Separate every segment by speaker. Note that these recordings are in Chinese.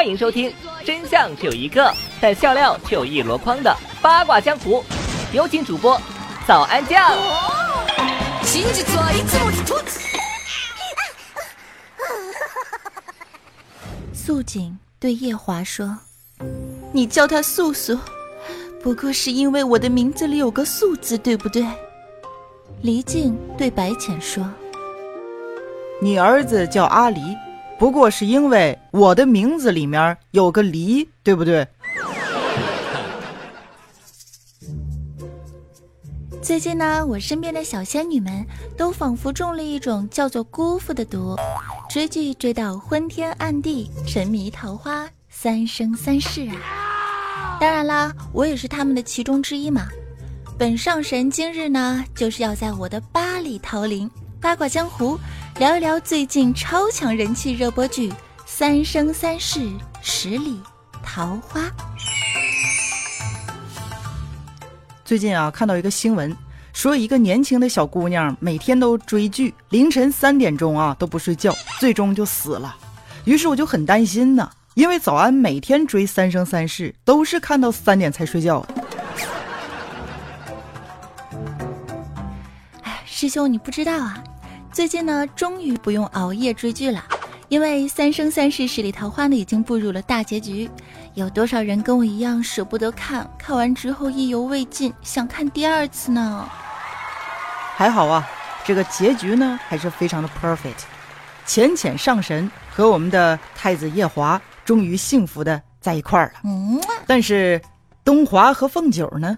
Speaker 1: 欢迎收听真相只有一个，但笑料却有一箩筐的八卦江湖。有请主播早安酱。
Speaker 2: 素锦对夜华说：“你叫他素素，不过是因为我的名字里有个素字，对不对？”黎静对白浅说：“
Speaker 3: 你儿子叫阿离。”不过是因为我的名字里面有个梨，对不对？
Speaker 2: 最近呢，我身边的小仙女们都仿佛中了一种叫做姑父的毒，追剧追到昏天暗地，沉迷桃花三生三世啊！当然啦，我也是他们的其中之一嘛。本上神今日呢，就是要在我的八里桃林八卦江湖。聊一聊最近超强人气热播剧《三生三世十里桃花》。
Speaker 3: 最近啊，看到一个新闻，说一个年轻的小姑娘每天都追剧，凌晨三点钟啊都不睡觉，最终就死了。于是我就很担心呢，因为早安每天追《三生三世》都是看到三点才睡觉的。
Speaker 2: 哎，师兄，你不知道啊。最近呢，终于不用熬夜追剧了，因为《三生三世十里桃花》呢已经步入了大结局。有多少人跟我一样舍不得看？看完之后意犹未尽，想看第二次呢？
Speaker 3: 还好啊，这个结局呢还是非常的 perfect。浅浅上神和我们的太子夜华终于幸福的在一块儿了。嗯，但是东华和凤九呢？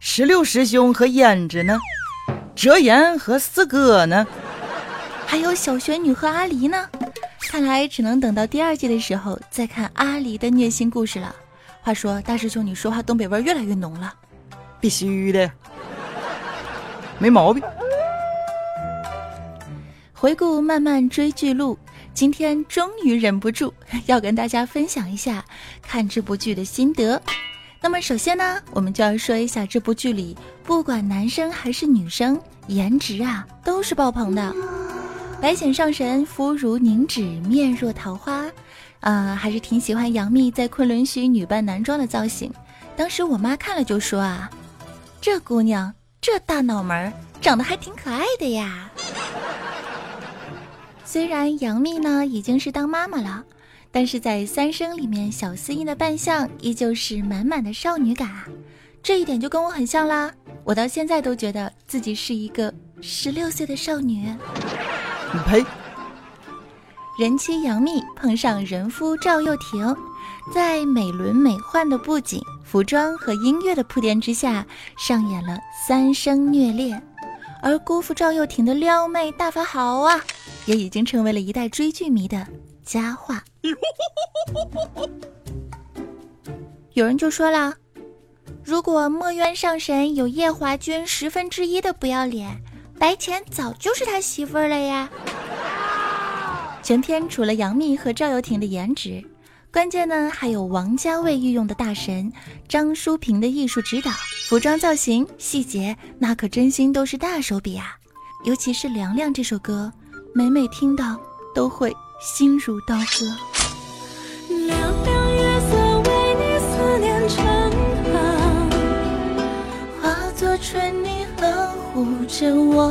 Speaker 3: 十六师兄和胭脂呢？折颜和四哥呢？
Speaker 2: 还有小玄女和阿离呢，看来只能等到第二季的时候再看阿离的虐心故事了。话说大师兄，你说话东北味越来越浓了，
Speaker 3: 必须的，没毛病。
Speaker 2: 回顾漫漫追剧路，今天终于忍不住 要跟大家分享一下看这部剧的心得。那么首先呢，我们就要说一下这部剧里，不管男生还是女生，颜值啊都是爆棚的。白浅上神，肤如凝脂，面若桃花，啊，还是挺喜欢杨幂在昆仑虚女扮男装的造型。当时我妈看了就说啊，这姑娘这大脑门长得还挺可爱的呀。虽然杨幂呢已经是当妈妈了，但是在三生里面，小司音的扮相依旧是满满的少女感啊，这一点就跟我很像啦。我到现在都觉得自己是一个十六岁的少女。
Speaker 3: 你呸！
Speaker 2: 人妻杨幂碰上人夫赵又廷，在美轮美奂的布景、服装和音乐的铺垫之下，上演了三生虐恋。而姑父赵又廷的撩妹大法好啊，也已经成为了一代追剧迷的佳话。有人就说了，如果墨渊上神有夜华君十分之一的不要脸。白浅早就是他媳妇儿了呀！全片除了杨幂和赵又廷的颜值，关键呢还有王家卫御用的大神张淑平的艺术指导，服装造型细节那可真心都是大手笔啊！尤其是《凉凉》这首歌，每每听到都会心如刀割。凉凉月色为你思念成河，化作春泥。护着我，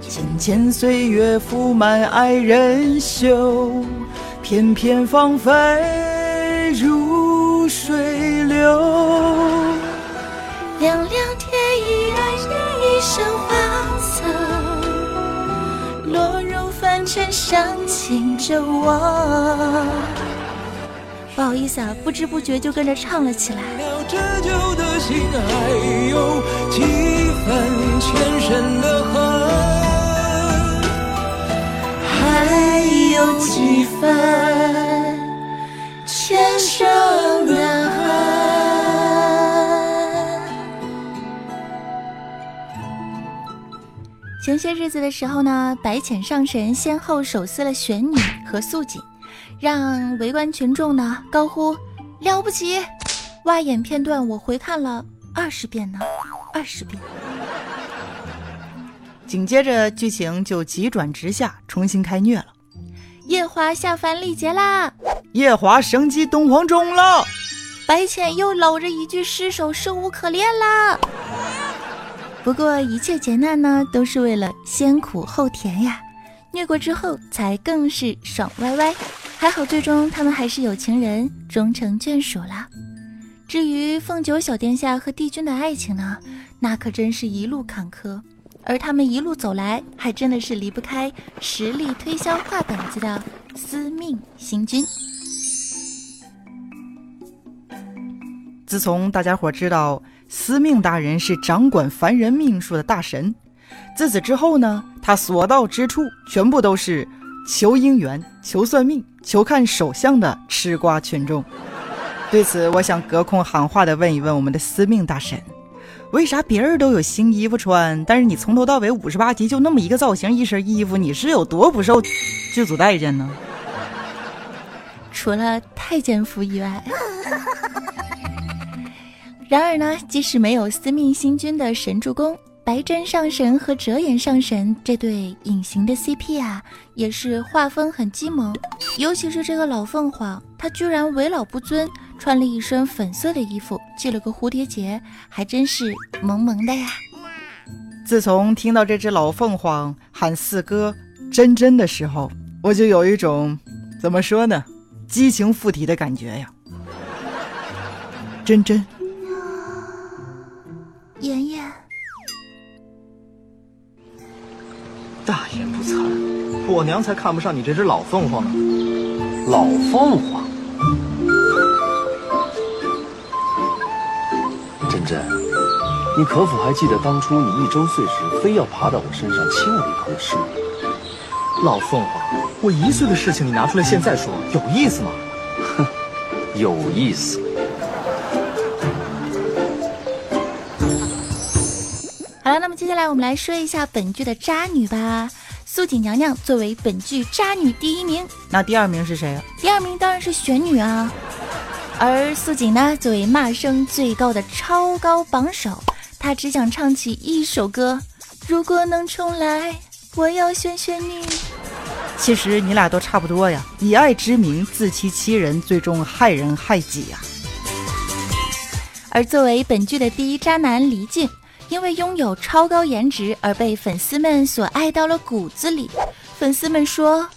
Speaker 3: 浅浅岁月覆满爱人袖，片片芳菲如水流。
Speaker 2: 凉凉天意，爱人一身花色，落入凡尘，伤情着我。不好意思啊，不知不觉就跟着唱了起来。心还有几分前生的恨，还有几分前生的恨。前些日子的时候呢，白浅上神先后手撕了玄女和素锦，让围观群众呢高呼了不起。挖眼片段，我回看了二十遍呢，二十遍。
Speaker 3: 紧接着剧情就急转直下，重新开虐了。
Speaker 2: 夜华下凡历劫啦！
Speaker 3: 夜华升级东皇钟了！
Speaker 2: 白浅又搂着一具尸首，生无可恋啦！不过一切劫难呢，都是为了先苦后甜呀！虐过之后，才更是爽歪歪。还好，最终他们还是有情人终成眷属了。至于凤九小殿下和帝君的爱情呢，那可真是一路坎坷。而他们一路走来，还真的是离不开实力推销画本子的司命星君。
Speaker 3: 自从大家伙知道司命大人是掌管凡人命数的大神，自此之后呢，他所到之处全部都是求姻缘、求算命、求看手相的吃瓜群众。对此，我想隔空喊话的问一问我们的司命大神。为啥别人都有新衣服穿，但是你从头到尾五十八集就那么一个造型、一身衣服，你是有多不受剧组待见呢？
Speaker 2: 除了太监服以外。然而呢，即使没有司命星君的神助攻，白真上神和折颜上神这对隐形的 CP 啊，也是画风很激萌。尤其是这个老凤凰，他居然为老不尊。穿了一身粉色的衣服，系了个蝴蝶结，还真是萌萌的呀！
Speaker 3: 自从听到这只老凤凰喊四哥真真的时候，我就有一种怎么说呢，激情附体的感觉呀！真真，
Speaker 2: 妍妍，
Speaker 4: 大言不惭，我娘才看不上你这只老凤凰呢！老凤凰。真，你可否还记得当初你一周岁时非要爬到我身上亲我一口的事？老凤凰，我一岁的事情你拿出来现在说，有意思吗？哼，有意思。
Speaker 2: 好了，那么接下来我们来说一下本剧的渣女吧。素锦娘娘作为本剧渣女第一名，
Speaker 3: 那第二名是谁啊？
Speaker 2: 第二名当然是玄女啊。而素锦呢，作为骂声最高的超高榜首，她只想唱起一首歌：如果能重来，我要选选你。
Speaker 3: 其实你俩都差不多呀，以爱之名自欺欺人，最终害人害己呀。
Speaker 2: 而作为本剧的第一渣男黎静，因为拥有超高颜值而被粉丝们所爱到了骨子里。粉丝们说。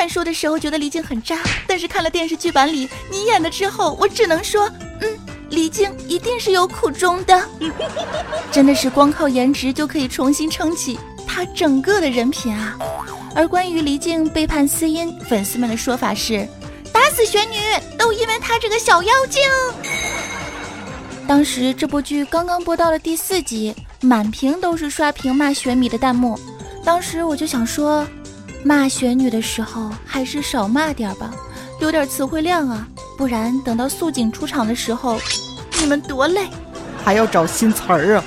Speaker 2: 看书的时候觉得李静很渣，但是看了电视剧版里你演的之后，我只能说，嗯，李静一定是有苦衷的。真的是光靠颜值就可以重新撑起她整个的人品啊！而关于黎静背叛司音，粉丝们的说法是，打死玄女都因为她这个小妖精。当时这部剧刚刚播到了第四集，满屏都是刷屏骂玄米的弹幕，当时我就想说。骂玄女的时候，还是少骂点吧，留点词汇量啊，不然等到素锦出场的时候，你们多累，
Speaker 3: 还要找新词儿啊。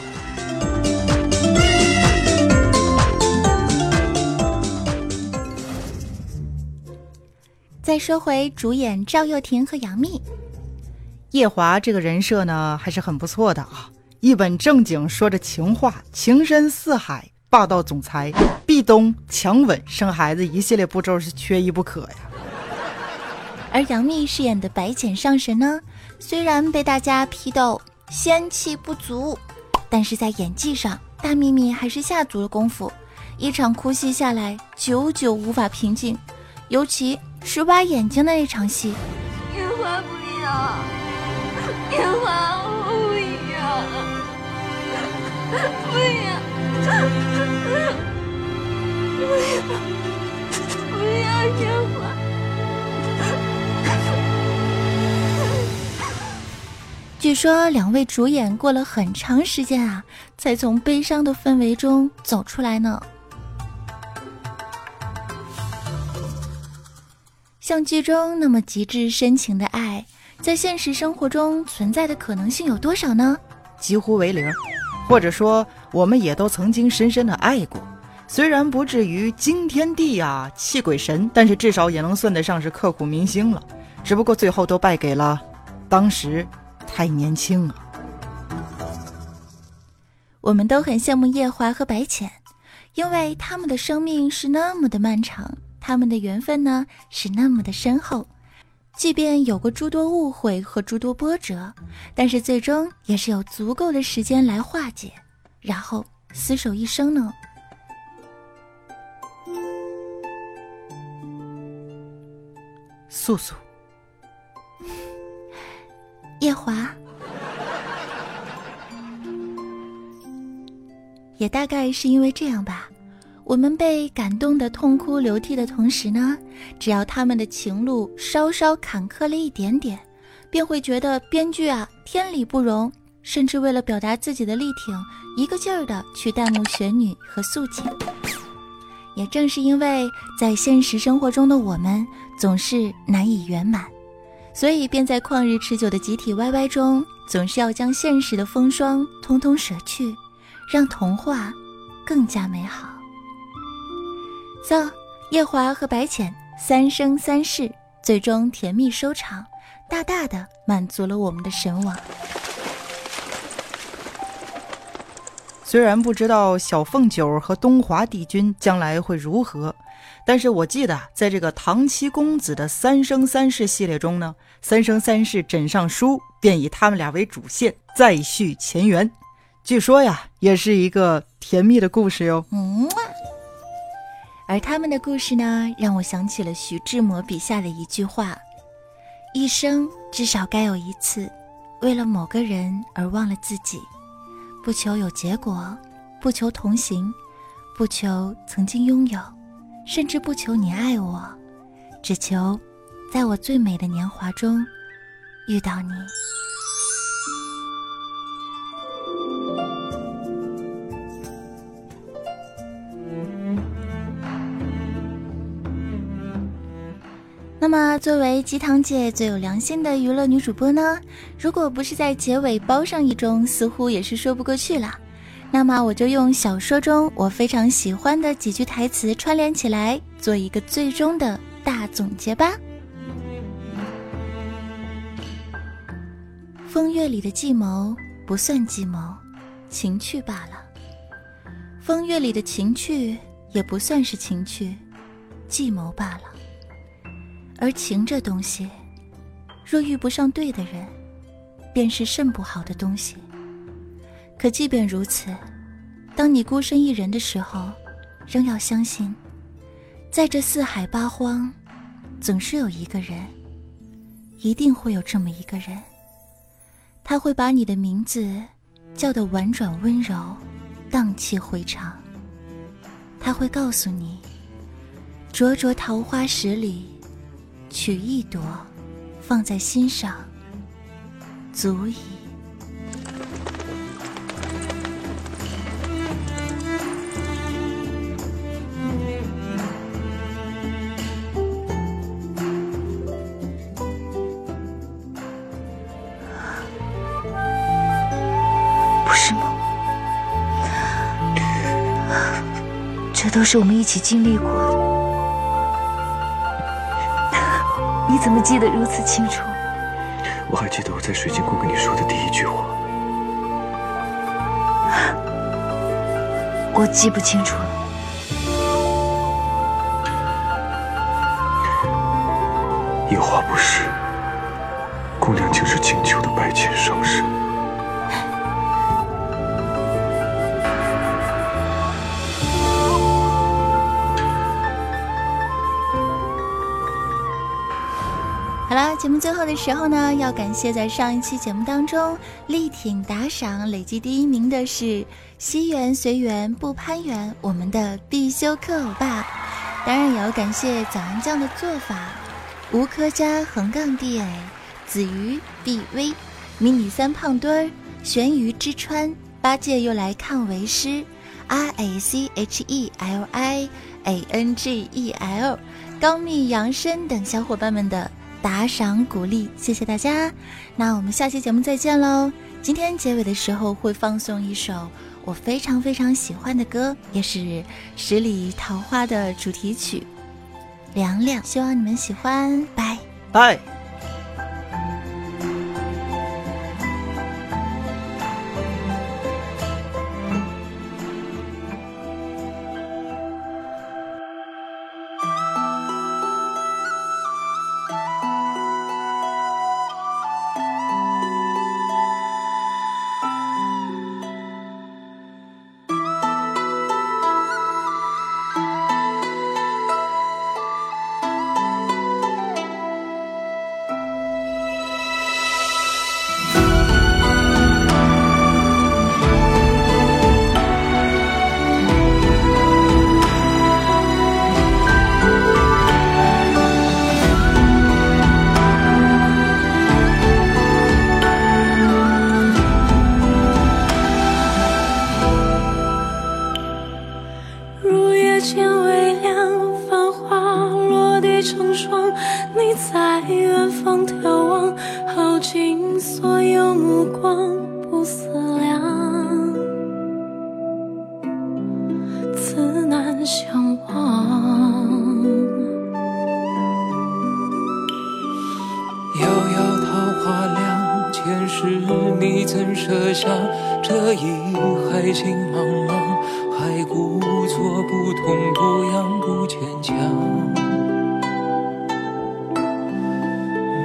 Speaker 2: 再说回主演赵又廷和杨幂，
Speaker 3: 夜华这个人设呢，还是很不错的啊，一本正经说着情话，情深似海。霸道总裁，壁咚强吻生孩子，一系列步骤是缺一不可呀。
Speaker 2: 而杨幂饰演的白浅上神呢，虽然被大家批斗仙气不足，但是在演技上，大幂幂还是下足了功夫。一场哭戏下来，久久无法平静，尤其是挖眼睛的那场戏。
Speaker 5: 烟花不要，烟花不要，不要。不要！
Speaker 2: 据说两位主演过了很长时间啊，才从悲伤的氛围中走出来呢。像剧中那么极致深情的爱，在现实生活中存在的可能性有多少呢？
Speaker 3: 几乎为零，或者说。我们也都曾经深深的爱过，虽然不至于惊天地啊、泣鬼神，但是至少也能算得上是刻骨铭心了。只不过最后都败给了当时太年轻了。
Speaker 2: 我们都很羡慕夜华和白浅，因为他们的生命是那么的漫长，他们的缘分呢是那么的深厚。即便有过诸多误会和诸多波折，但是最终也是有足够的时间来化解，然后厮守一生呢。
Speaker 3: 素素，
Speaker 2: 夜华，也大概是因为这样吧。我们被感动的痛哭流涕的同时呢，只要他们的情路稍稍坎坷了一点点，便会觉得编剧啊天理不容，甚至为了表达自己的力挺，一个劲儿的去弹幕玄女和素锦。也正是因为在现实生活中的我们总是难以圆满，所以便在旷日持久的集体 YY 中，总是要将现实的风霜通通舍去，让童话更加美好。So，夜华和白浅三生三世，最终甜蜜收场，大大的满足了我们的神往。
Speaker 3: 虽然不知道小凤九和东华帝君将来会如何，但是我记得在这个唐七公子的三生三世系列中呢，三生三世枕上书便以他们俩为主线，再续前缘。据说呀，也是一个甜蜜的故事哟。嗯。
Speaker 2: 而他们的故事呢，让我想起了徐志摩笔下的一句话：“一生至少该有一次，为了某个人而忘了自己，不求有结果，不求同行，不求曾经拥有，甚至不求你爱我，只求在我最美的年华中遇到你。”那么，作为鸡汤界最有良心的娱乐女主播呢，如果不是在结尾包上一中，似乎也是说不过去了。那么，我就用小说中我非常喜欢的几句台词串联起来，做一个最终的大总结吧。风月里的计谋不算计谋，情趣罢了；风月里的情趣也不算是情趣，计谋罢了。而情这东西，若遇不上对的人，便是甚不好的东西。可即便如此，当你孤身一人的时候，仍要相信，在这四海八荒，总是有一个人，一定会有这么一个人，他会把你的名字叫得婉转温柔，荡气回肠。他会告诉你，灼灼桃花十里。取一朵，放在心上，足矣。
Speaker 5: 不是梦，这都是我们一起经历过的。你怎么记得如此清楚？
Speaker 4: 我还记得我在水晶宫跟你说的第一句话。
Speaker 5: 我记不清楚了。
Speaker 4: 有话不是，
Speaker 2: 节目最后的时候呢，要感谢在上一期节目当中力挺打赏、累计第一名的是西园随缘不攀缘，我们的必修课欧巴。当然也要感谢早安酱的做法，吴科家横杠 D A 子鱼 B V 迷你三胖墩儿玄鱼之川八戒又来看为师 R A C H E L I A N G E L 高密杨参等小伙伴们的。打赏鼓励，谢谢大家。那我们下期节目再见喽！今天结尾的时候会放送一首我非常非常喜欢的歌，也是《十里桃花》的主题曲《凉凉》，希望你们喜欢。拜
Speaker 3: 拜。
Speaker 6: 是你曾设下这一海心茫茫，还故作不痛不痒，不牵强。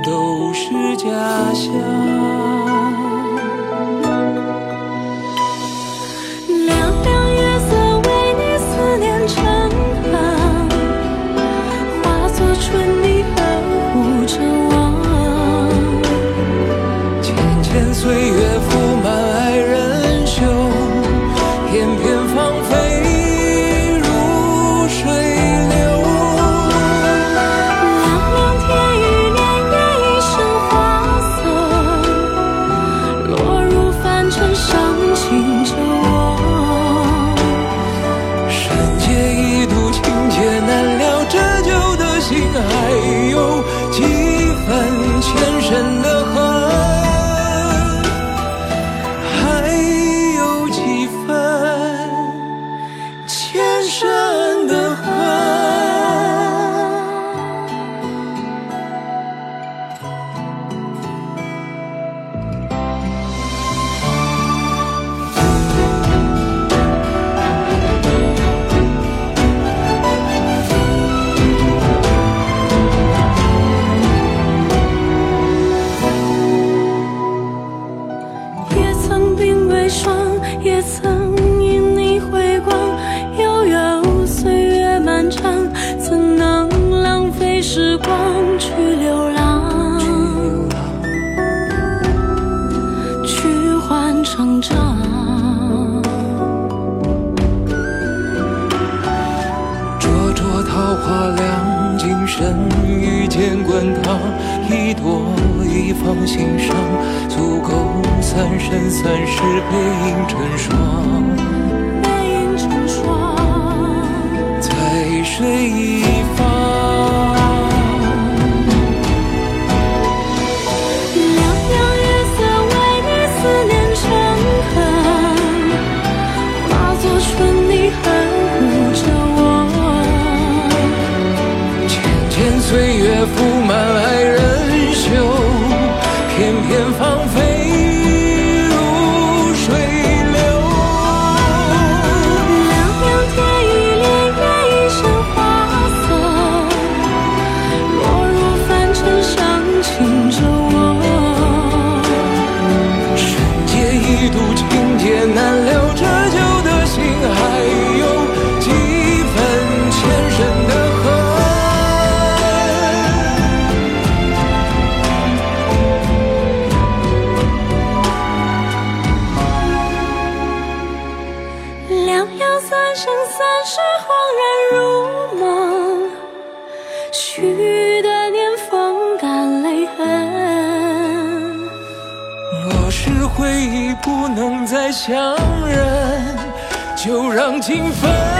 Speaker 6: 都是假象。滚烫，一朵一放心上，足够三生三世背影成双。
Speaker 7: 背影成双，
Speaker 6: 在水一。
Speaker 7: 三世恍然如梦，许的年风干泪痕。
Speaker 6: 若是回忆不能再相认，就让情分。